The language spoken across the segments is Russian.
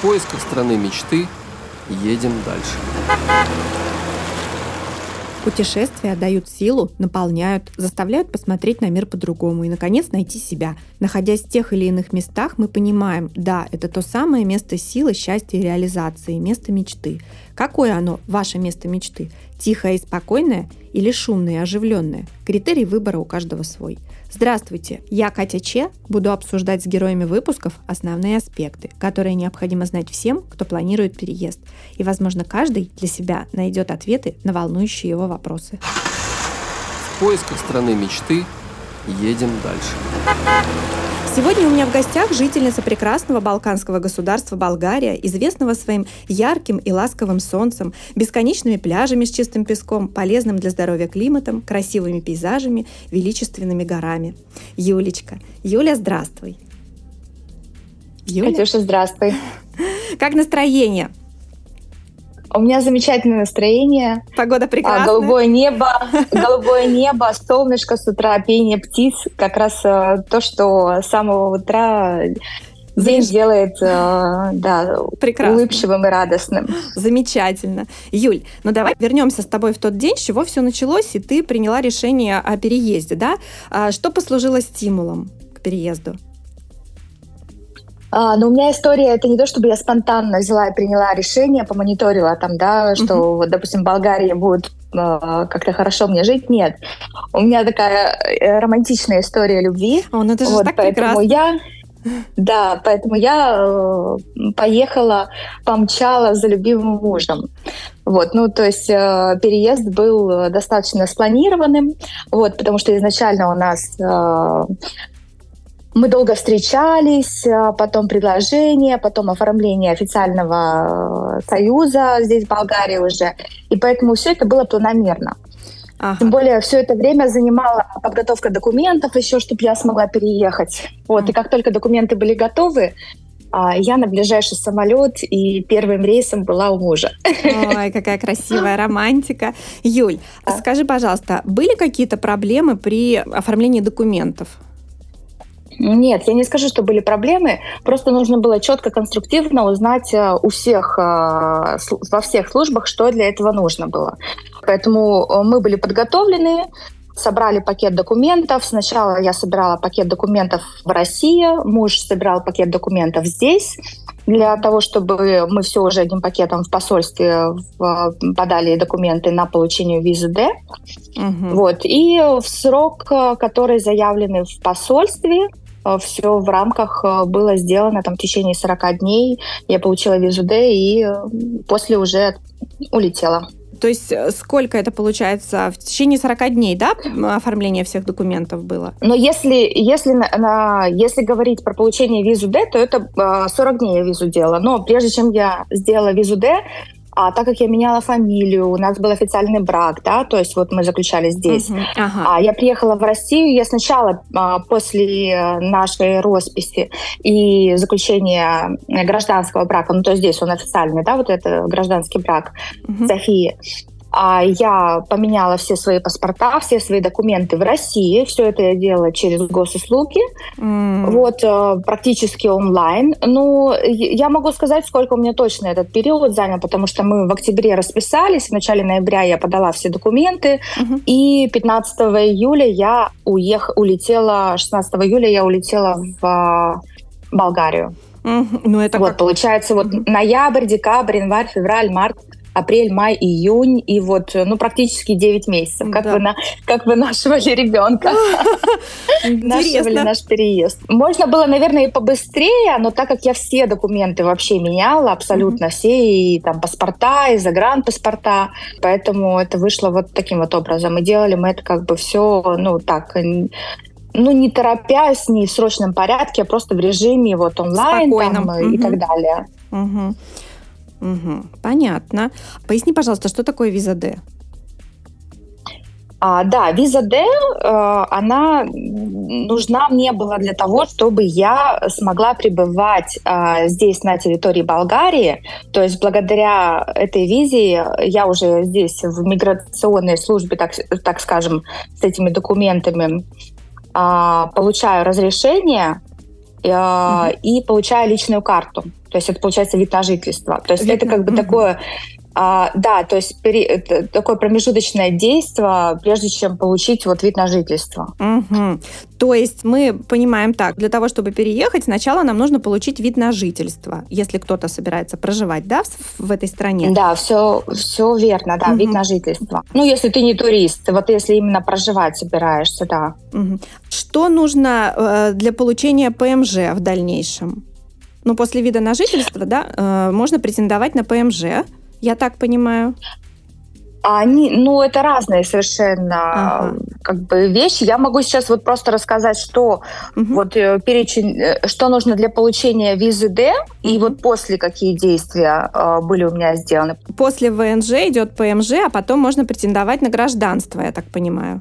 В поисках страны мечты едем дальше. Путешествия дают силу, наполняют, заставляют посмотреть на мир по-другому и, наконец, найти себя. Находясь в тех или иных местах, мы понимаем, да, это то самое место силы, счастья и реализации, место мечты. Какое оно, ваше место мечты? Тихое и спокойное или шумное и оживленное? Критерий выбора у каждого свой. Здравствуйте, я Катя Че, буду обсуждать с героями выпусков основные аспекты, которые необходимо знать всем, кто планирует переезд. И, возможно, каждый для себя найдет ответы на волнующие его вопросы. В поисках страны мечты едем дальше. Сегодня у меня в гостях жительница прекрасного балканского государства Болгария, известного своим ярким и ласковым солнцем, бесконечными пляжами с чистым песком, полезным для здоровья климатом, красивыми пейзажами, величественными горами. Юлечка. Юля, здравствуй. Юля? Катюша, здравствуй. Как настроение? У меня замечательное настроение. Погода прекрасная. голубое небо, голубое небо, солнышко с утра, пение птиц. Как раз э, то, что с самого утра день делает э, да, Прекрасно. улыбчивым и радостным. Замечательно. Юль, ну давай вернемся с тобой в тот день, с чего все началось, и ты приняла решение о переезде, да? А что послужило стимулом к переезду? А, но у меня история, это не то, чтобы я спонтанно взяла и приняла решение, помониторила там, да, что, uh-huh. вот, допустим, в Болгарии будет э, как-то хорошо мне жить. Нет. У меня такая э, романтичная история любви. О, ну это же вот, так поэтому прекрасно. я да, поэтому я э, поехала, помчала за любимым мужем. Вот, ну, то есть э, переезд был достаточно спланированным, вот, потому что изначально у нас э, мы долго встречались, а потом предложение, потом оформление официального э, союза здесь, в Болгарии уже. И поэтому все это было планомерно. Ага. Тем более все это время занимала подготовка документов еще, чтобы я смогла переехать. Вот. И как только документы были готовы, а, я на ближайший самолет и первым рейсом была у мужа. Ой, какая красивая романтика. Юль, а? скажи, пожалуйста, были какие-то проблемы при оформлении документов? Нет, я не скажу, что были проблемы. Просто нужно было четко, конструктивно узнать э, у всех, э, во всех службах, что для этого нужно было. Поэтому э, мы были подготовлены, собрали пакет документов. Сначала я собирала пакет документов в России, муж собирал пакет документов здесь для того, чтобы мы все уже одним пакетом в посольстве подали документы на получение визы D. Угу. Вот. И в срок, который заявлены в посольстве, все в рамках э, было сделано там в течение 40 дней. Я получила визу D и э, после уже улетела. То есть сколько это получается? В течение 40 дней, да, оформление всех документов было? Но если, если, на, если говорить про получение визу D, то это 40 дней я визу делала. Но прежде чем я сделала визу D, а так как я меняла фамилию, у нас был официальный брак, да, то есть вот мы заключали здесь. Uh-huh. Ага. А я приехала в Россию, я сначала а, после нашей росписи и заключения гражданского брака, ну то есть здесь он официальный, да, вот это гражданский брак uh-huh. Софии, я поменяла все свои паспорта, все свои документы в России. Все это я делала через госуслуги. Mm. Вот, э, практически онлайн. Ну, я могу сказать, сколько у меня точно этот период занял, потому что мы в октябре расписались, в начале ноября я подала все документы, mm-hmm. и 15 июля я уех... улетела, 16 июля я улетела в э, Болгарию. Mm-hmm. Ну, это вот, как... получается, вот mm-hmm. ноябрь, декабрь, январь, февраль, март, апрель, май, июнь, и вот, ну, практически 9 месяцев, как, да. вы, на, как вынашивали ребенка. Нашивали наш переезд. Можно было, наверное, и побыстрее, но так как я все документы вообще меняла, абсолютно все, и там паспорта, и загранпаспорта, поэтому это вышло вот таким вот образом. И делали мы это как бы все, ну, так, ну, не торопясь, не в срочном порядке, а просто в режиме вот онлайн там, угу. и так далее. Угу. Угу, понятно. Поясни, пожалуйста, что такое виза D? А, да, виза D, э, она нужна мне была для того, чтобы я смогла пребывать э, здесь, на территории Болгарии. То есть благодаря этой визе я уже здесь в миграционной службе, так, так скажем, с этими документами э, получаю разрешение э, и получаю личную карту. То есть это получается вид на жительство. То есть Видно. это как бы угу. такое а, да, то есть пере, такое промежуточное действие, прежде чем получить вот вид на жительство. Угу. То есть мы понимаем так, для того, чтобы переехать, сначала нам нужно получить вид на жительство, если кто-то собирается проживать, да, в, в этой стране? Да, все, все верно, да, угу. вид на жительство. Ну, если ты не турист, вот если именно проживать собираешься, да. Угу. Что нужно э, для получения ПМЖ в дальнейшем? Ну, после вида на жительство, да, э, можно претендовать на ПМЖ, я так понимаю. Они, ну, это разные совершенно ага. как бы вещи. Я могу сейчас вот просто рассказать, что угу. вот э, перечень, э, что нужно для получения визы D, и вот после какие действия э, были у меня сделаны. После ВНЖ идет ПМЖ, а потом можно претендовать на гражданство, я так понимаю.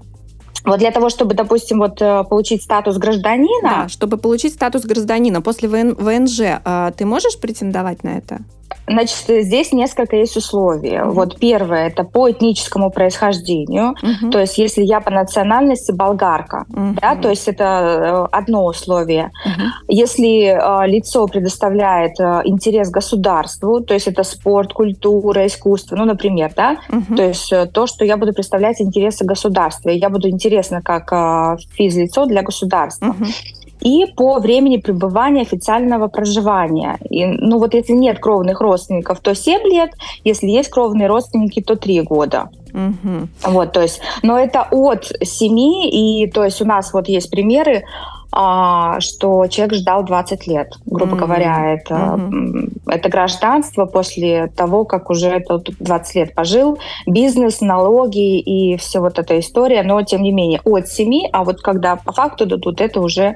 Вот для того, чтобы, допустим, вот э, получить статус гражданина. Да, чтобы получить статус гражданина после ВН, ВНЖ, э, ты можешь претендовать на это? Значит, здесь несколько есть условий. Mm-hmm. Вот первое это по этническому происхождению. Mm-hmm. То есть, если я по национальности болгарка, mm-hmm. да, то есть это э, одно условие. Mm-hmm. Если э, лицо предоставляет э, интерес государству, то есть это спорт, культура, искусство, ну, например, да, mm-hmm. то есть э, то, что я буду представлять интересы государства, я буду интересна как э, физлицо для государства. Mm-hmm и по времени пребывания официального проживания. И, ну вот если нет кровных родственников, то 7 лет, если есть кровные родственники, то 3 года. Угу. Вот, то есть, но это от 7, и то есть у нас вот есть примеры, а, что человек ждал 20 лет, грубо mm-hmm. говоря. Это, mm-hmm. это гражданство после того, как уже это 20 лет пожил, бизнес, налоги и все вот эта история, но тем не менее от 7, а вот когда по факту дадут, это уже mm-hmm.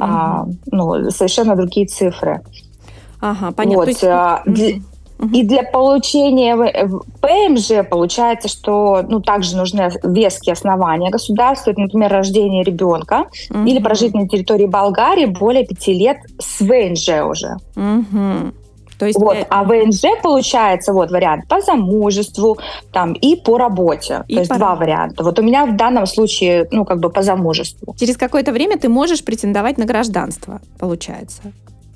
а, ну, совершенно другие цифры. Ага, понятно. Вот, есть... а, для, и для получения ПМЖ получается, что ну, также нужны веские основания государства, это, например, рождение ребенка угу. или прожить на территории Болгарии более пяти лет с ВНЖ уже. Угу. То есть вот, а ВНЖ получается вот вариант по замужеству там и по работе. И То есть по... два варианта. Вот у меня в данном случае ну как бы по замужеству. Через какое-то время ты можешь претендовать на гражданство, получается.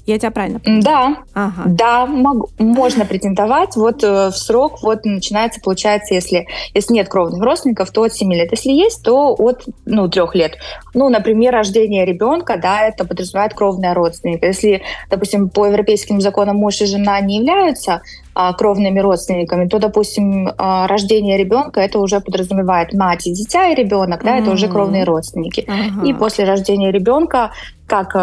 Я тебя правильно понимаю? Да, ага. да, могу, можно претендовать. Вот э, в срок вот начинается, получается, если, если нет кровных родственников, то от 7 лет. Если есть, то от ну, 3 лет. Ну, например, рождение ребенка, да, это подразумевает кровная родственника. Если, допустим, по европейским законам муж и жена не являются а, кровными родственниками, то, допустим, а, рождение ребенка это уже подразумевает мать и дитя и ребенок, да, mm-hmm. это уже кровные родственники. Uh-huh. И после рождения ребенка, как э,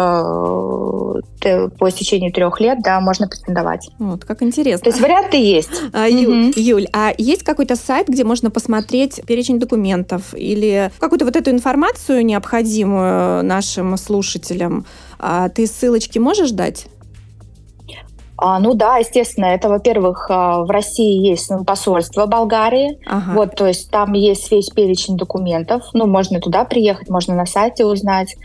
по истечению трех лет, да, можно претендовать. Вот, как интересно. То есть варианты есть. А, Юль, mm-hmm. Юль, а есть какой-то сайт, где можно посмотреть перечень документов или какую-то вот эту информацию необходимую нашим слушателям? А ты ссылочки можешь дать? А, ну да, естественно, это, во-первых, а, в России есть ну, посольство Болгарии, ага. вот, то есть там есть весь перечень документов, ну, можно туда приехать, можно на сайте узнать.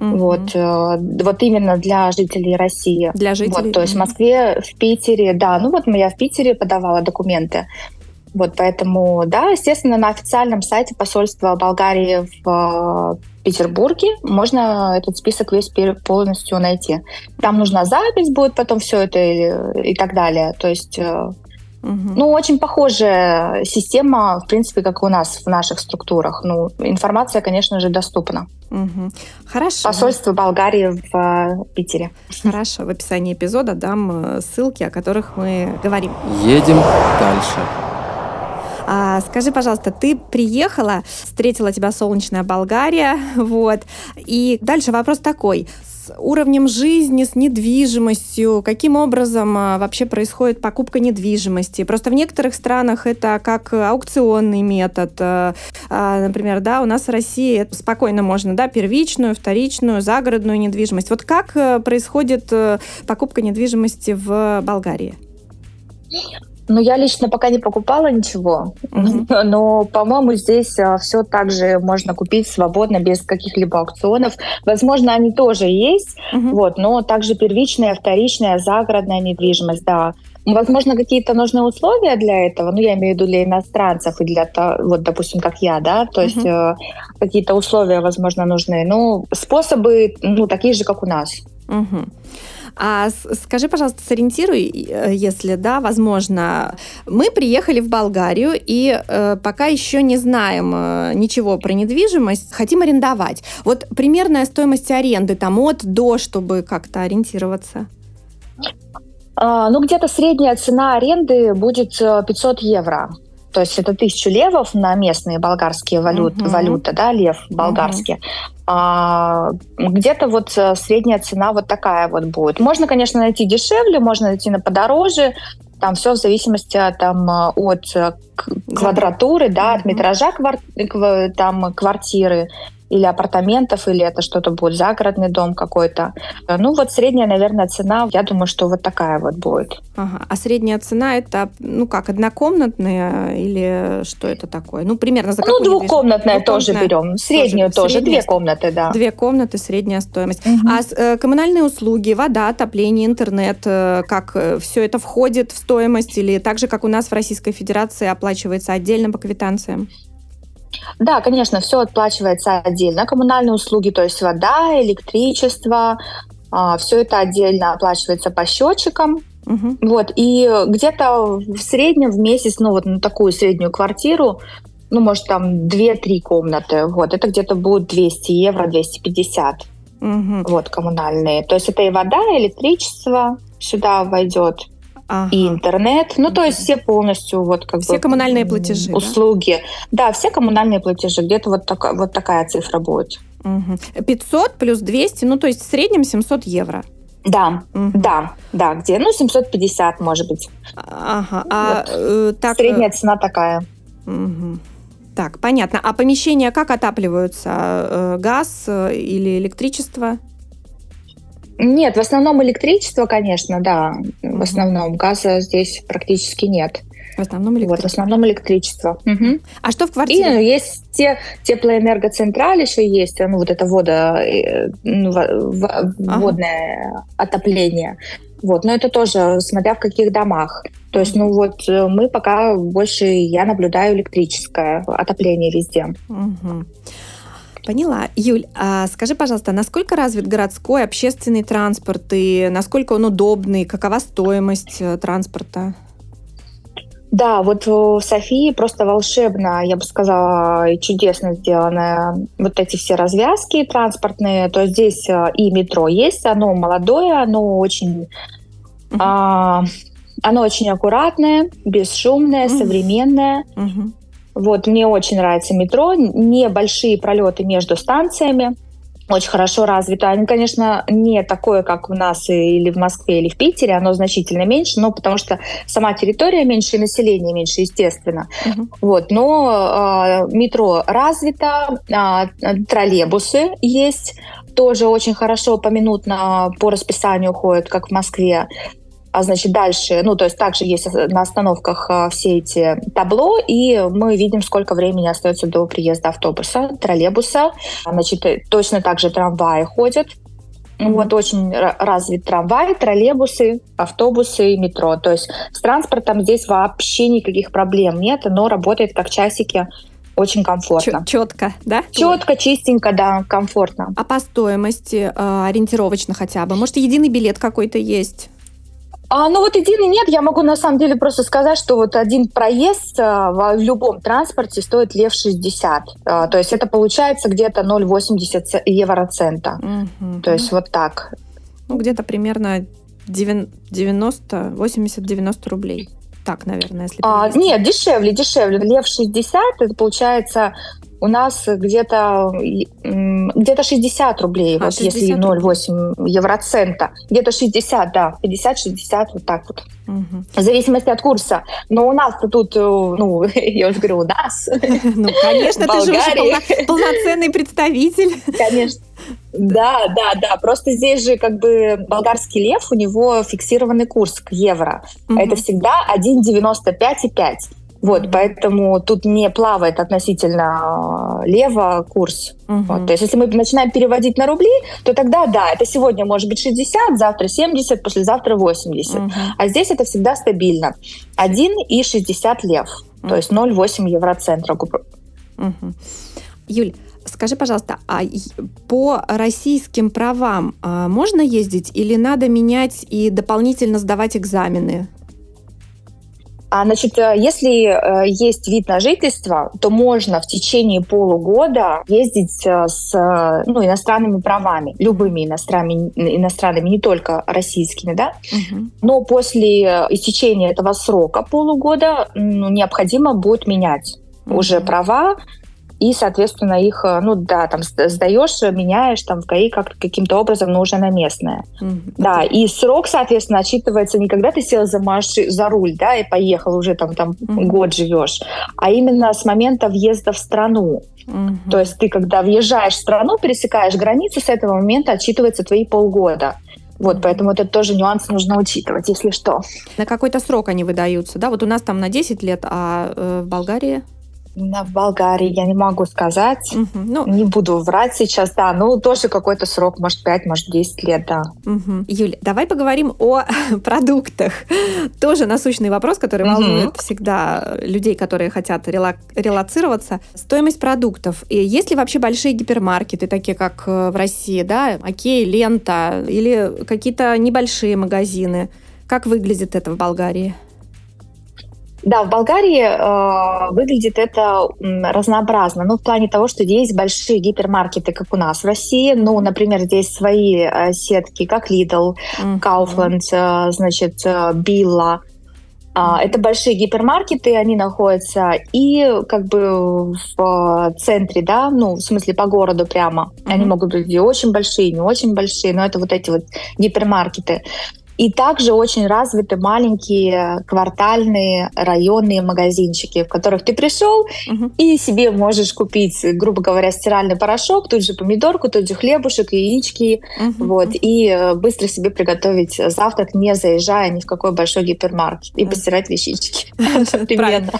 Угу. Вот, э, вот именно для жителей России. Для жителей. Вот, то есть в Москве, в Питере, да, ну вот я в Питере подавала документы. Вот поэтому, да, естественно, на официальном сайте посольства Болгарии в э, Петербурге можно этот список весь полностью найти. Там нужна запись будет потом все это и, и так далее. То есть Угу. Ну, очень похожая система, в принципе, как у нас в наших структурах. Ну, информация, конечно же, доступна. Угу. Хорошо. Посольство Болгарии в э, Питере. Хорошо. В описании эпизода дам ссылки, о которых мы говорим. Едем дальше. А, скажи, пожалуйста, ты приехала, встретила тебя солнечная Болгария, вот, и дальше вопрос такой с уровнем жизни, с недвижимостью, каким образом а, вообще происходит покупка недвижимости. Просто в некоторых странах это как аукционный метод. А, а, например, да, у нас в России спокойно можно, да, первичную, вторичную, загородную недвижимость. Вот как э, происходит э, покупка недвижимости в Болгарии? Ну, я лично пока не покупала ничего, mm-hmm. но, по-моему, здесь а, все также можно купить свободно, без каких-либо аукционов. Возможно, они тоже есть, mm-hmm. вот, но также первичная, вторичная, загородная недвижимость, да. Возможно, какие-то нужны условия для этого, ну, я имею в виду для иностранцев и для, вот, допустим, как я, да, то есть mm-hmm. э, какие-то условия, возможно, нужны. Ну, способы, ну, такие же, как у нас. Угу. А скажи, пожалуйста, сориентируй, э, если да, возможно. Мы приехали в Болгарию и э, пока еще не знаем э, ничего про недвижимость, хотим арендовать. Вот примерная стоимость аренды там от до, чтобы как-то ориентироваться. А, ну, где-то средняя цена аренды будет 500 евро. То есть это тысячу левов на местные болгарские валют, uh-huh. валюты, да, лев болгарский. Uh-huh. А, где-то вот э, средняя цена вот такая вот будет. Можно, конечно, найти дешевле, можно найти на подороже. Там все в зависимости там, э, от э, квадратуры, да, от метража квар- там, квартиры или апартаментов, или это что-то будет загородный дом какой-то. Ну вот средняя, наверное, цена, я думаю, что вот такая вот будет. Ага. А средняя цена это, ну как, однокомнатная или что это такое? Ну примерно за Ну двухкомнатная тоже берем, среднюю тоже, тоже две комнаты, да. Две комнаты, средняя стоимость. Угу. А э, коммунальные услуги, вода, отопление, интернет, э, как э, все это входит в стоимость или так же, как у нас в Российской Федерации оплачивается отдельно по квитанциям? Да, конечно, все отплачивается отдельно. Коммунальные услуги, то есть вода, электричество, а, все это отдельно оплачивается по счетчикам. Угу. Вот, и где-то в среднем в месяц, ну вот на такую среднюю квартиру, ну, может, там 2-3 комнаты, вот, это где-то будет 200 евро, 250, угу. вот, коммунальные. То есть это и вода, и электричество сюда войдет ага. и интернет. Ну, то есть все полностью вот как все бы... коммунальные платежи, Услуги. Да? да, все коммунальные платежи. Где-то вот, так, вот такая цифра будет. Угу. 500 плюс 200, ну, то есть в среднем 700 евро. Да, угу. да, да, где, ну, 750, может быть. Ага, а вот. э, так... Средняя цена такая. Угу. Так, понятно. А помещения как отапливаются? Э, газ э, или электричество? Нет, в основном электричество, конечно, да. В основном газа здесь практически нет. В основном электричество. Вот, в основном электричество. Угу. А что в квартире? И ну, есть те теплоэнергоцентраль еще есть, ну вот это вода, э, ну, ага. водное отопление. Вот, но это тоже смотря в каких домах. То есть, ну вот э, мы пока больше, я наблюдаю электрическое отопление везде. Угу. Поняла. Юль, а скажи, пожалуйста, насколько развит городской общественный транспорт и насколько он удобный, какова стоимость э, транспорта? Да, вот в Софии просто волшебно, я бы сказала, и чудесно сделаны вот эти все развязки транспортные. То есть здесь э, и метро есть, оно молодое, оно очень, uh-huh. а, оно очень аккуратное, бесшумное, uh-huh. современное. Uh-huh. Вот, мне очень нравится метро, небольшие пролеты между станциями, очень хорошо развито. Они, конечно, не такое, как у нас или в Москве, или в Питере, оно значительно меньше, но потому что сама территория меньше, и население меньше, естественно. Uh-huh. Вот, но э, метро развито, э, троллейбусы есть, тоже очень хорошо поминутно по расписанию ходят, как в Москве. А значит, дальше, ну, то есть также есть на остановках а, все эти табло, и мы видим, сколько времени остается до приезда автобуса, троллейбуса. Значит, э, точно так же трамваи ходят. Mm-hmm. Вот очень развит трамвай, троллейбусы, автобусы и метро. То есть с транспортом здесь вообще никаких проблем нет, но работает как часики очень комфортно. Четко, да? Четко, чистенько, да, комфортно. А по стоимости э, ориентировочно хотя бы? Может, единый билет какой-то есть? А, ну вот единый нет, я могу на самом деле просто сказать, что вот один проезд а, в любом транспорте стоит лев 60. А, то есть это получается где-то 0,80 евроцента. Угу. То есть вот так. Ну где-то примерно 90, 80-90 рублей. Так, наверное, если а, Нет, дешевле, дешевле. Лев 60, это получается у нас где-то где-то 60 рублей, а, вот 60 если 0,8 евроцента. Где-то 60, да, 50-60, вот так вот. Угу. В зависимости от курса. Но у нас тут, э, ну, я уже говорю, у нас. Ну, конечно, ты же уже полноценный представитель. Конечно. Да, да, да. Просто здесь же как бы болгарский лев, у него фиксированный курс к евро. Это всегда 1,95,5. Вот, поэтому тут не плавает относительно э, лево курс. Угу. Вот, то есть если мы начинаем переводить на рубли, то тогда да, это сегодня может быть 60, завтра 70, послезавтра 80. Угу. А здесь это всегда стабильно. 1,60 лев, угу. то есть 0,8 евроцентра. Угу. Юль, Скажи, пожалуйста, а по российским правам а, можно ездить или надо менять и дополнительно сдавать экзамены? А, значит, э, если э, есть вид на жительство, то можно в течение полугода ездить э, с ну, иностранными правами, любыми иностранными, иностранными, не только российскими, да. Угу. Но после истечения этого срока полугода ну, необходимо будет менять угу. уже права и, соответственно, их, э, ну да, там сдаешь, меняешь там в ГАИ как каким-то образом, но уже на местное. Mm-hmm. Да, и срок, соответственно, отчитывается не когда ты сел за, маши, за руль, да, и поехал уже там, там mm-hmm. год живешь, а именно с момента въезда в страну. Mm-hmm. То есть ты, когда въезжаешь в страну, пересекаешь границу, с этого момента отчитывается твои полгода. Вот, поэтому это тоже нюанс нужно учитывать, если что. На какой-то срок они выдаются, да? Вот у нас там на 10 лет, а э, в Болгарии? В Болгарии я не могу сказать. Угу, ну, не буду врать сейчас, да. Ну, тоже какой-то срок, может, 5, может, 10 лет, да. Угу. Юля, давай поговорим о продуктах. Тоже насущный вопрос, который угу. волнует всегда людей, которые хотят рела- релацироваться. Стоимость продуктов. И есть ли вообще большие гипермаркеты, такие как э, в России, да? Окей, лента или какие-то небольшие магазины? Как выглядит это в Болгарии? Да, в Болгарии э, выглядит это разнообразно. Ну, в плане того, что здесь большие гипермаркеты, как у нас в России. Ну, например, здесь свои э, сети, как Lidl, mm-hmm. Kaufland, э, значит, э, Billa. Э, это большие гипермаркеты, они находятся и как бы в центре, да, ну, в смысле по городу прямо. Mm-hmm. Они могут быть и очень большие, не очень большие, но это вот эти вот гипермаркеты. И также очень развиты маленькие квартальные районные магазинчики, в которых ты пришел угу. и себе можешь купить, грубо говоря, стиральный порошок, тут же помидорку, тут же хлебушек, яички, угу. вот, и э, быстро себе приготовить завтрак, не заезжая ни в какой большой гипермаркет, и постирать вещички. Примерно.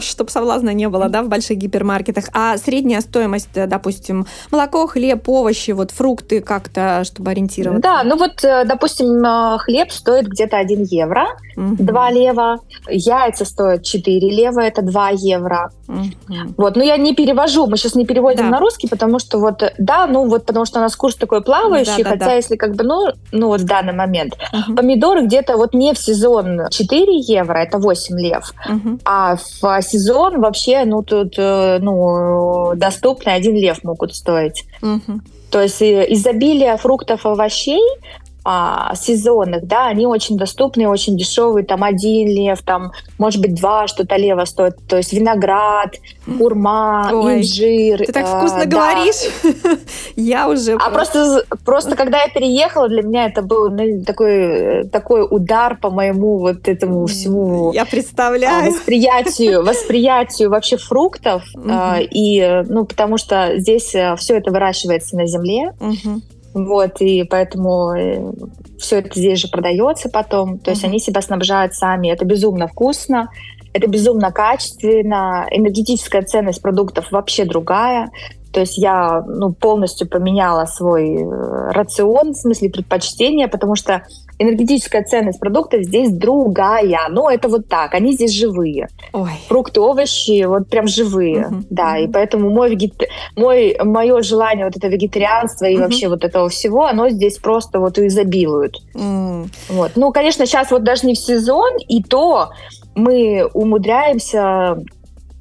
Чтобы соблазна не было, да, в больших гипермаркетах. А средняя стоимость, э, допустим, молоко, хлеб, овощи, вот фрукты как-то, чтобы ориентироваться? Да, ну вот, э, допустим, хлеб стоит где-то 1 евро, угу. 2 лева. Яйца стоят 4 лева, это 2 евро. Угу. Вот, но я не перевожу, мы сейчас не переводим да. на русский, потому что вот, да, ну вот потому что у нас курс такой плавающий, да, да, хотя да. если как бы, ну, ну вот в данный момент. Угу. Помидоры где-то вот не в сезон 4 евро, это 8 лев, угу. а в сезон вообще, ну тут, э, ну, доступно 1 лев могут стоить. Угу. То есть э, изобилие фруктов и овощей а, сезонных, да, они очень доступны, очень дешевые, там один лев, там, может быть, два что-то лева стоит, то есть виноград, курма, Ой, инжир. Ты так э, вкусно да. говоришь, я уже... А просто, просто когда я переехала, для меня это был ну, такой, такой удар по моему вот этому всему... Я представляю. Восприятию, восприятию вообще фруктов, э, и, ну, потому что здесь э, все это выращивается на земле, вот, и поэтому э, все это здесь же продается потом. То есть они себя снабжают сами. Это безумно вкусно, это безумно качественно. Энергетическая ценность продуктов вообще другая. То есть я ну, полностью поменяла свой э, рацион, в смысле предпочтения, потому что энергетическая ценность продуктов здесь другая. Ну, это вот так, они здесь живые. Ой. Фрукты, овощи, вот прям живые, угу. да, и поэтому мой, вегет... мой, мое желание вот это вегетарианство и угу. вообще вот этого всего, оно здесь просто вот изобилует. Угу. Вот. Ну, конечно, сейчас вот даже не в сезон, и то мы умудряемся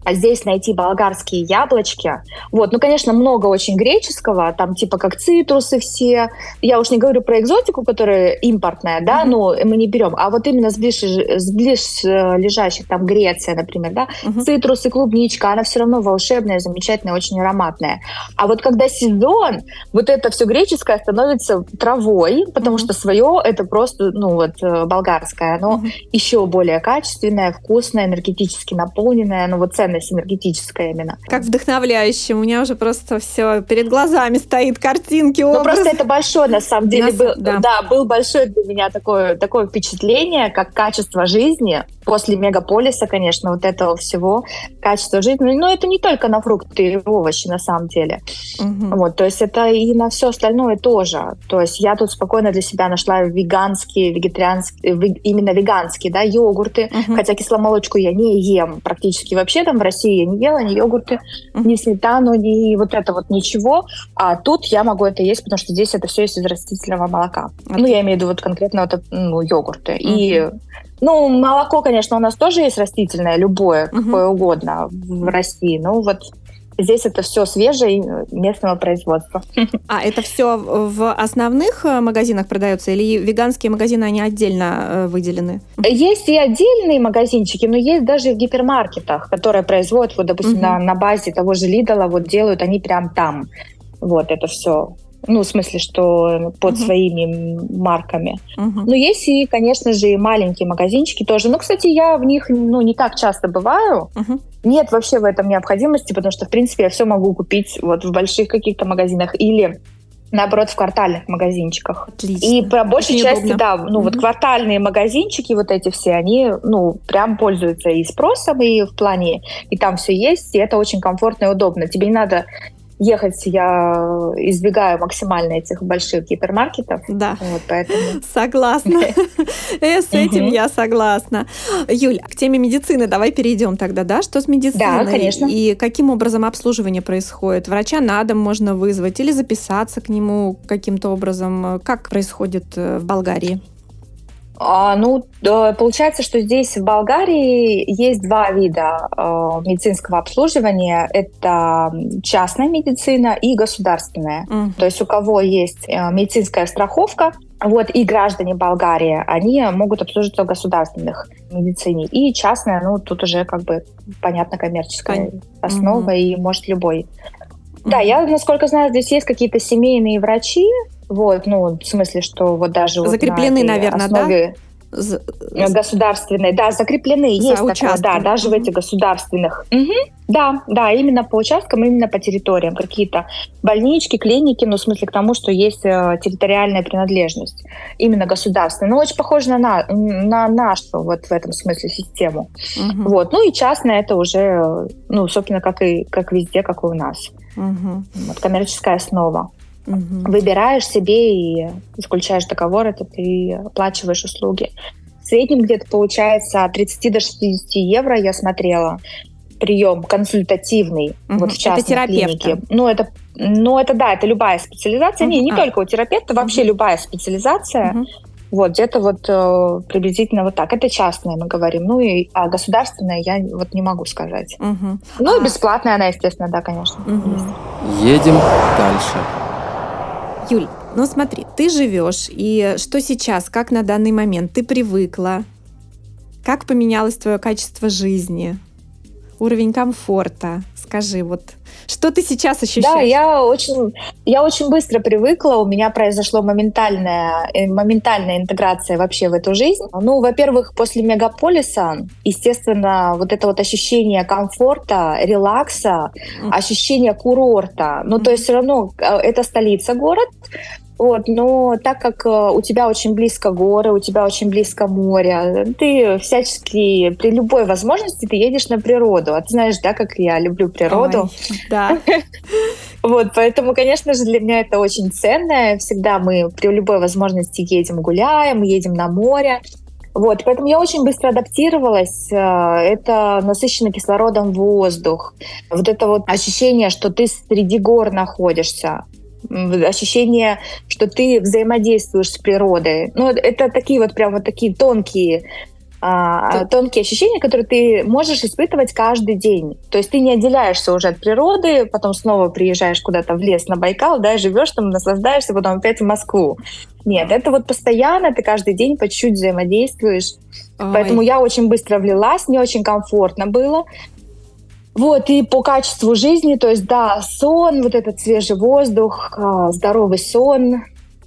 а здесь найти болгарские яблочки. Вот, ну, конечно, много очень греческого, там типа как цитрусы все. Я уж не говорю про экзотику, которая импортная, да, mm-hmm. но мы не берем. А вот именно с ближ, с ближ лежащих, там Греция, например, да, mm-hmm. цитрусы, клубничка, она все равно волшебная, замечательная, очень ароматная. А вот когда сезон, вот это все греческое становится травой, потому mm-hmm. что свое это просто, ну вот, э, болгарское, оно mm-hmm. еще более качественное, вкусное, энергетически наполненное, ну вот ценное ценность энергетическая именно. Как вдохновляюще. У меня уже просто все перед глазами стоит картинки, образ. Ну, просто это большое, на самом деле, Нас, был, да. да, был большое для меня такое, такое впечатление, как качество жизни после мегаполиса, конечно, вот этого всего, качество жизни. Но это не только на фрукты и овощи, на самом деле. Угу. Вот, то есть это и на все остальное тоже. То есть я тут спокойно для себя нашла веганские, вегетарианские, именно веганские, да, йогурты, угу. хотя кисломолочку я не ем практически вообще там в России я не ела ни йогурты, ни сметану, ни вот это вот ничего. А тут я могу это есть, потому что здесь это все есть из растительного молока. А ну, я имею в виду вот конкретно вот, ну, йогурты. Uh-huh. И ну, молоко, конечно, у нас тоже есть растительное, любое, uh-huh. какое угодно в России. Ну, вот Здесь это все свежее местного производства. А это все в основных э, магазинах продается или веганские магазины, они отдельно э, выделены? Есть и отдельные магазинчики, но есть даже в гипермаркетах, которые производят, вот, допустим, угу. на, на базе того же Лидала, вот делают они прям там. Вот это все ну, в смысле, что под uh-huh. своими марками. Uh-huh. Но есть и, конечно же, и маленькие магазинчики тоже. Ну, кстати, я в них, ну, не так часто бываю. Uh-huh. Нет вообще в этом необходимости, потому что, в принципе, я все могу купить вот в больших каких-то магазинах или наоборот, в квартальных магазинчиках. Отлично. И по большей Очень части, удобно. да, ну mm-hmm. вот квартальные магазинчики, вот эти все, они, ну, прям пользуются и спросом, и в плане, и там все есть, и это очень комфортно и удобно. Тебе не надо ехать я избегаю максимально этих больших гипермаркетов. Да. Вот, поэтому... Согласна. Э, с этим я согласна. Юль, к теме медицины давай перейдем тогда, да? Что с медициной? Да, конечно. И каким образом обслуживание происходит? Врача на дом можно вызвать или записаться к нему каким-то образом? Как происходит э, в Болгарии? А, ну, получается, что здесь в Болгарии есть два вида э, медицинского обслуживания. Это частная медицина и государственная. Mm. То есть у кого есть э, медицинская страховка, вот, и граждане Болгарии, они могут обслуживаться в государственных медицине. И частная, ну, тут уже как бы, понятно, коммерческая Пон... основа, mm-hmm. и может любой. Да, я, насколько знаю, здесь есть какие-то семейные врачи, вот, ну, в смысле, что вот даже закреплены, вот на наверное, основе да? государственные, да, закреплены, За есть такое, да, даже в этих государственных. Угу. Да, да, именно по участкам, именно по территориям. Какие-то больнички, клиники, ну, в смысле к тому, что есть э, территориальная принадлежность. Именно государственная. Ну, очень похоже на, на нашу вот в этом смысле систему. Угу. Вот. Ну и частная это уже, ну, собственно, как и как везде, как и у нас. Угу. Вот, коммерческая основа. Угу. Выбираешь себе и заключаешь договор, это ты оплачиваешь услуги. В среднем где-то получается от 30 до 60 евро, я смотрела, прием консультативный угу. вот в частной клинике. Ну это, ну это да, это любая специализация. Угу. Не, не а. только у терапевта, вообще угу. любая специализация. Угу. Вот, где-то вот э, приблизительно вот так. Это частная, мы говорим. Ну и а государственная я вот не могу сказать. Угу. Ну а. и бесплатная она, естественно, да, конечно. Угу. Едем дальше. Юль, ну смотри, ты живешь, и что сейчас, как на данный момент? Ты привыкла? Как поменялось твое качество жизни? Уровень комфорта? Скажи, вот что ты сейчас ощущаешь? Да, я очень, я очень быстро привыкла. У меня произошло моментальная, э, моментальная интеграция вообще в эту жизнь. Ну, во-первых, после мегаполиса, естественно, вот это вот ощущение комфорта, релакса, ощущение курорта. Ну, то есть все равно э, это столица город, вот, но так как э, у тебя очень близко горы, у тебя очень близко море, ты всячески при любой возможности ты едешь на природу. А ты знаешь, да, как я люблю природу. Ой, да. Вот, поэтому, конечно же, для меня это очень ценно. Всегда мы при любой возможности едем гуляем, едем на море. Вот, поэтому я очень быстро адаптировалась. Э, это насыщенный кислородом воздух. Вот это вот ощущение, что ты среди гор находишься ощущение, что ты взаимодействуешь с природой. Ну, это такие вот прям вот такие тонкие а, тонкие ощущения, которые ты можешь испытывать каждый день. То есть ты не отделяешься уже от природы, потом снова приезжаешь куда-то в лес на Байкал, да, живешь там, наслаждаешься, потом опять в Москву. Нет, это вот постоянно, ты каждый день по чуть-чуть взаимодействуешь. Ой. Поэтому я очень быстро влилась, мне очень комфортно было. Вот, и по качеству жизни, то есть, да, сон, вот этот свежий воздух, а, здоровый сон,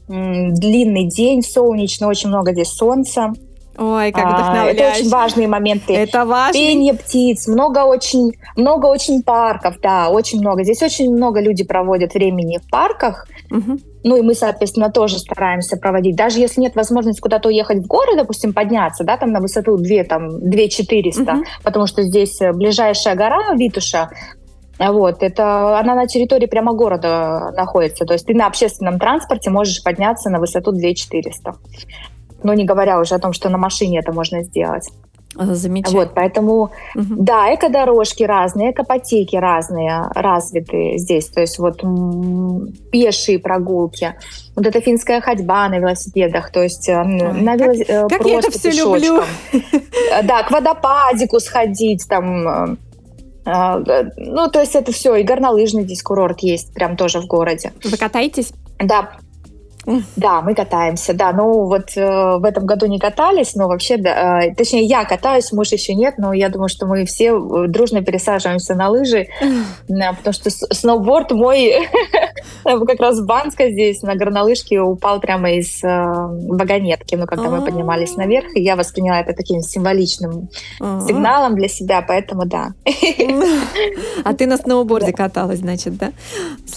длинный день солнечный, очень много здесь солнца. Ой, как вдохновляюще. А, это очень важные моменты. Это важно. Пение птиц, много очень, много очень парков, да, очень много. Здесь очень много люди проводят времени в парках. Угу. Ну и мы, соответственно, тоже стараемся проводить. Даже если нет возможности куда-то уехать в горы, допустим, подняться, да, там на высоту 2, там, 2 400, угу. потому что здесь э, ближайшая гора Витуша, вот, это она на территории прямо города находится. То есть ты на общественном транспорте можешь подняться на высоту 2 400. Ну, не говоря уже о том, что на машине это можно сделать. Замечательно. Вот, поэтому, угу. да, эко-дорожки разные, экопотеки разные, развитые здесь. То есть вот пешие прогулки, вот эта финская ходьба на велосипедах, то есть э, Ой, на велос... как, э, как я это все пешочком. люблю. Да, к водопадику сходить, там ну, то есть это все, и горнолыжный здесь курорт есть, прям тоже в городе. Вы катаетесь? Да, да, мы катаемся, да. Ну, вот э, в этом году не катались, но вообще, да, э, точнее, я катаюсь, муж еще нет, но я думаю, что мы все э, дружно пересаживаемся на лыжи, да, потому что сноуборд мой как раз в Банске здесь на горнолыжке упал прямо из э, вагонетки, ну, когда мы поднимались а. наверх, и я восприняла это таким символичным а. сигналом для себя, поэтому да. А ты на сноуборде каталась, значит, да?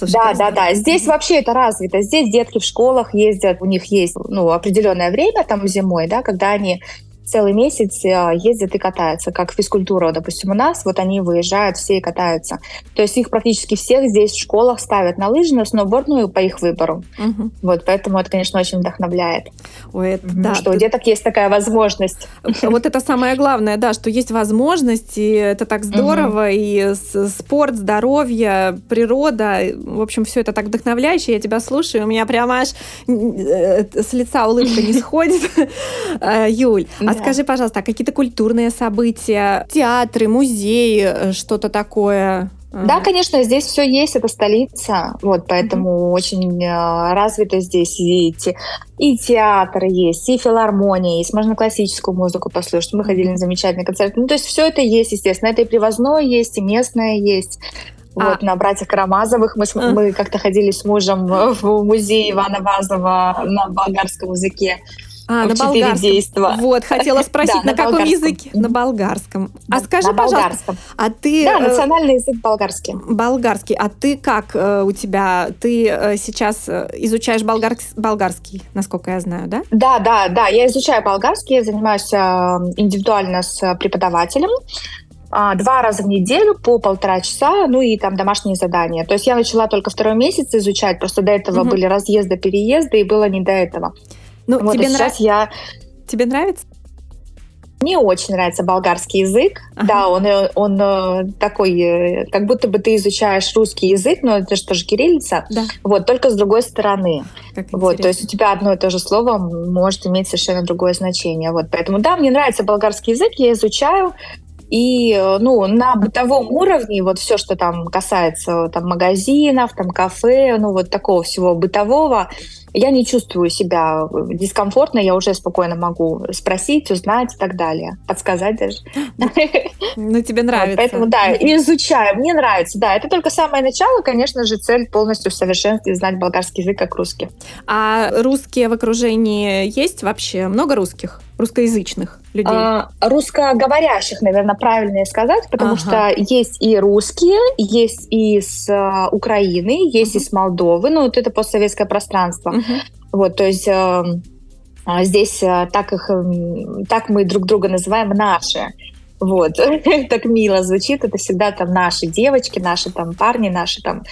Да, да, да. Здесь вообще это развито. Здесь детки в школах школах ездят, у них есть ну, определенное время там зимой, да, когда они целый месяц э, ездят и катаются, как физкультура, допустим, у нас, вот они выезжают все и катаются. То есть их практически всех здесь в школах ставят на лыжи, на сноуборд, ну по их выбору. Угу. Вот, поэтому это, конечно, очень вдохновляет. Ой, это, да, что ты... у деток есть такая возможность. Вот это самое главное, да, что есть возможность, и это так здорово, угу. и спорт, здоровье, природа, в общем, все это так вдохновляюще, я тебя слушаю, у меня прямо аж э, с лица улыбка не сходит. Э, Юль, а скажи, пожалуйста, а какие-то культурные события, театры, музеи, э, что-то такое? Да, конечно, здесь все есть, это столица, вот, поэтому mm-hmm. очень э, развито здесь и, те, и театр есть, и филармония есть, можно классическую музыку послушать. Мы ходили на замечательный концерт. Ну, то есть все это есть, естественно. Это и привозное есть, и местное есть. А... Вот, на братьях Карамазовых мы, а... мы как-то ходили с мужем в музей Ивана Вазова на болгарском языке. А, на болгарском. Действа. Вот, хотела спросить, да, на, на каком языке? На болгарском. А скажи, на пожалуйста, а ты... Да, э, национальный язык болгарский. Болгарский. А ты как э, у тебя? Ты э, сейчас изучаешь болгар... болгарский, насколько я знаю, да? Да, да, да. Я изучаю болгарский, я занимаюсь индивидуально с преподавателем два раза в неделю по полтора часа, ну и там домашние задания. То есть я начала только второй месяц изучать, просто до этого угу. были разъезды, переезды, и было не до этого. Ну, вот, тебе нравится? Я... Тебе нравится? Мне очень нравится болгарский язык. Ага. Да, он, э, он э, такой, э, как будто бы ты изучаешь русский язык, но это же тоже кириллица. Да. Вот, только с другой стороны. Как вот, то есть у тебя одно и то же слово может иметь совершенно другое значение. Вот, поэтому да, мне нравится болгарский язык, я изучаю. И ну, на бытовом уровне вот все, что там касается там, магазинов, там, кафе, ну вот такого всего бытового, я не чувствую себя дискомфортно, я уже спокойно могу спросить, узнать и так далее, подсказать даже. Ну, тебе нравится. поэтому, да, изучаю. Мне нравится, да. Это только самое начало, конечно же, цель полностью в совершенстве знать болгарский язык как русский. А русские в окружении есть вообще? Много русских? Русскоязычных людей? А, русскоговорящих, наверное, правильнее сказать, потому ага. что есть и русские, есть и с uh, Украины, есть ага. и с Молдовы, ну, вот это постсоветское пространство. Ага. Вот, то есть э, здесь э, так, их, так мы друг друга называем «наши». Вот, так мило звучит, это всегда там наши девочки, наши там парни, наши там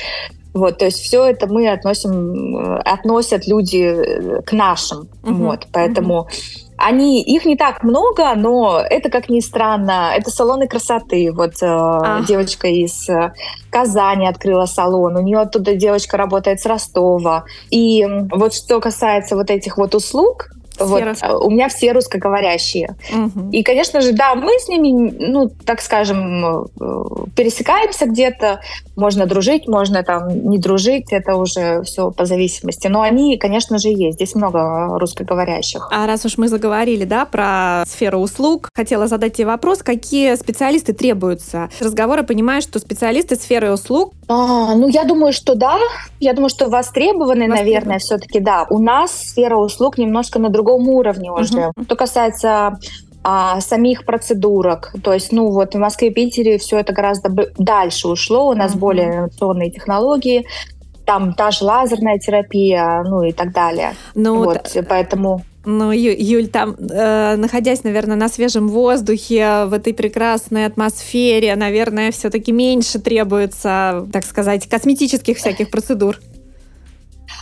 вот, то есть все это мы относим, э, относят люди э, к нашим. Uh-huh. Вот, поэтому uh-huh. Они, их не так много, но это, как ни странно, это салоны красоты. Вот э, девочка из э, Казани открыла салон, у нее оттуда девочка работает с Ростова. И вот что касается вот этих вот услуг, вот, э, у меня все русскоговорящие. Угу. И, конечно же, да, мы с ними, ну, так скажем, э, пересекаемся где-то. Можно дружить, можно там не дружить, это уже все по зависимости. Но они, конечно же, есть. Здесь много русскоговорящих. А раз уж мы заговорили, да, про сферу услуг, хотела задать тебе вопрос, какие специалисты требуются? Разговора понимаю, что специалисты сферы услуг а, ну, я думаю, что да. Я думаю, что востребованы, востребованы. наверное, все-таки да. У нас сфера услуг немножко на другом уровне уже. Угу. Что касается а, самих процедурок. То есть, ну вот в Москве и Питере все это гораздо дальше ушло. У нас uh более инновационные технологии. Там та же лазерная терапия, ну и так далее. Ну, вот, да. поэтому... Ну, Юль, там, э, находясь, наверное, на свежем воздухе, в этой прекрасной атмосфере, наверное, все-таки меньше требуется, так сказать, косметических всяких процедур.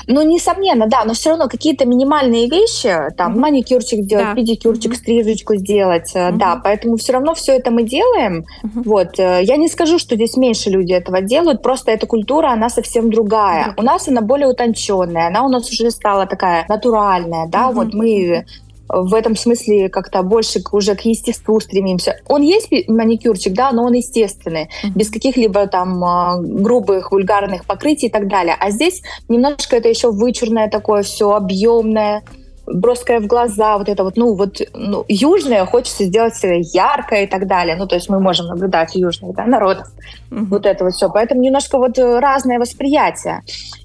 Ну, несомненно, да, но все равно какие-то минимальные вещи, там, mm-hmm. маникюрчик сделать, да. педикюрчик, mm-hmm. стрижечку сделать, mm-hmm. да, поэтому все равно все это мы делаем. Mm-hmm. Вот, э, я не скажу, что здесь меньше люди этого делают, просто эта культура, она совсем другая. Mm-hmm. У нас она более утонченная, она у нас уже стала такая натуральная, да, mm-hmm. вот мы в этом смысле как-то больше уже к естеству стремимся. Он есть маникюрчик, да, но он естественный, mm-hmm. без каких-либо там а, грубых, вульгарных покрытий и так далее. А здесь немножко это еще вычурное такое все, объемное, броское в глаза, вот это вот, ну, вот, ну, южное хочется сделать яркое и так далее. Ну, то есть мы можем наблюдать южных, да, народов. Mm-hmm. Вот это вот все. Поэтому немножко вот разное восприятие.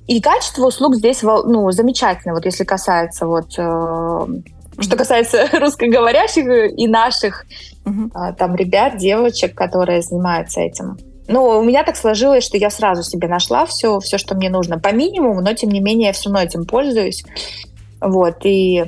И качество услуг здесь, ну, замечательно, вот если касается вот э, что касается русскоговорящих и наших угу. там ребят, девочек, которые занимаются этим. Ну, у меня так сложилось, что я сразу себе нашла все, все, что мне нужно по минимуму, но тем не менее я все равно этим пользуюсь. Вот, и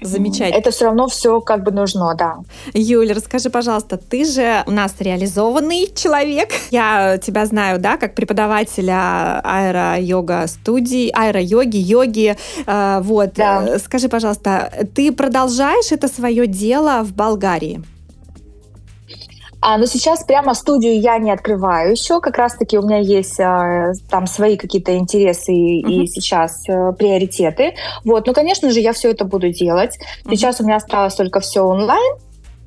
Замечательно. Это все равно все как бы нужно, да. Юля, расскажи, пожалуйста, ты же у нас реализованный человек. Я тебя знаю, да, как преподавателя аэро-йога студии, аэро-йоги, йоги. Э, вот. Да. Скажи, пожалуйста, ты продолжаешь это свое дело в Болгарии? А, но сейчас прямо студию я не открываю еще. Как раз-таки у меня есть а, там свои какие-то интересы uh-huh. и сейчас а, приоритеты. Вот, ну, конечно же, я все это буду делать. Uh-huh. Сейчас у меня осталось только все онлайн.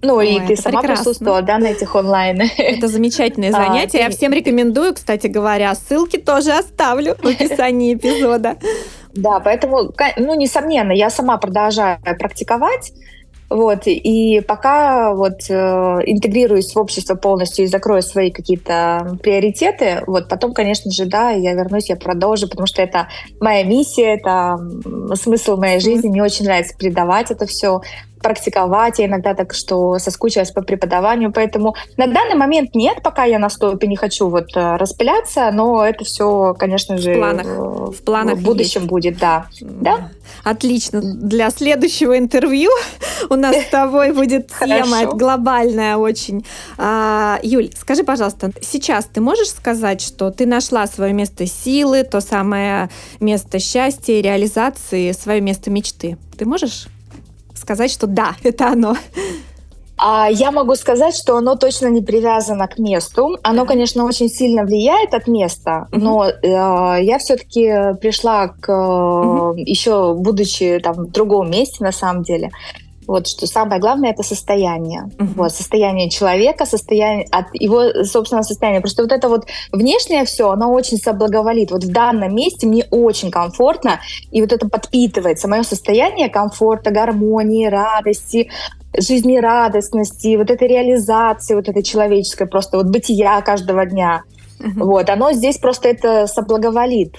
Ну, Ой, и ты сама прекрасно. присутствовала, да, на этих онлайн. Это замечательное а, занятие. А, Я всем рекомендую, кстати говоря. Ссылки тоже оставлю в описании эпизода. Да, поэтому, ну, несомненно, я сама продолжаю практиковать. Вот, и пока вот э, интегрируюсь в общество полностью и закрою свои какие-то приоритеты, вот потом, конечно же, да, я вернусь, я продолжу, потому что это моя миссия, это смысл моей жизни, мне очень нравится передавать это все, практиковать. Я иногда так, что соскучилась по преподаванию. Поэтому на данный момент нет, пока я на стопе не хочу вот э, распыляться, но это все, конечно же, в планах, э, в, планах в будущем есть. будет, да. да. Отлично. Для следующего интервью у нас с тобой будет тема глобальная очень. А, Юль, скажи, пожалуйста, сейчас ты можешь сказать, что ты нашла свое место силы, то самое место счастья, реализации, свое место мечты? Ты можешь? Сказать, что да, это оно? А я могу сказать, что оно точно не привязано к месту. Оно, конечно, очень сильно влияет от места, но э, я все-таки пришла к uh-huh. еще будучи там в другом месте на самом деле вот что самое главное это состояние. Uh-huh. Вот, состояние человека, состояние от его собственного состояния. Просто вот это вот внешнее все, оно очень соблаговолит. Вот в данном месте мне очень комфортно, и вот это подпитывается. Мое состояние комфорта, гармонии, радости, жизнерадостности, вот этой реализации, вот этой человеческой просто вот бытия каждого дня. Uh-huh. Вот, оно здесь просто это соблаговолит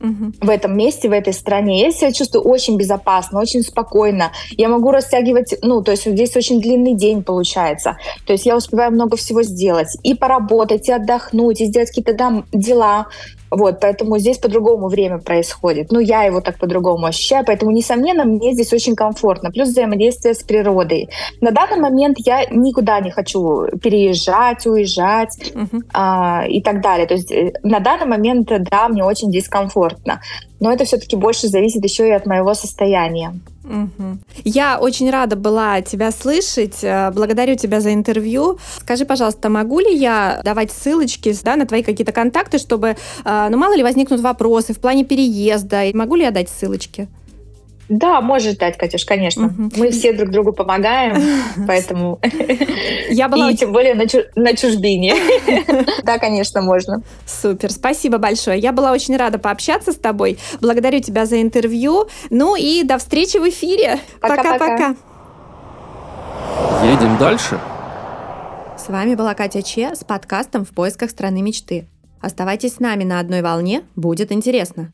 в этом месте, в этой стране. Я себя чувствую очень безопасно, очень спокойно. Я могу растягивать, ну, то есть здесь очень длинный день получается. То есть я успеваю много всего сделать. И поработать, и отдохнуть, и сделать какие-то там дела. Вот, поэтому здесь по-другому время происходит. Ну, я его так по-другому ощущаю, поэтому, несомненно, мне здесь очень комфортно. Плюс взаимодействие с природой. На данный момент я никуда не хочу переезжать, уезжать uh-huh. а, и так далее. То есть э, на данный момент, да, мне очень здесь комфортно. Но это все-таки больше зависит еще и от моего состояния. Угу. Я очень рада была тебя слышать. Э, благодарю тебя за интервью. Скажи, пожалуйста, могу ли я давать ссылочки да, на твои какие-то контакты, чтобы, э, ну, мало ли возникнут вопросы в плане переезда. Могу ли я дать ссылочки? Да, можешь дать, Катюш, конечно. Угу. Мы все друг другу помогаем, поэтому... Я была... И тем более на, чу... на чужбине. Да, конечно, можно. Супер, спасибо большое. Я была очень рада пообщаться с тобой. Благодарю тебя за интервью. Ну и до встречи в эфире. Пока-пока. Едем дальше. С вами была Катя Че с подкастом «В поисках страны мечты». Оставайтесь с нами на одной волне, будет интересно.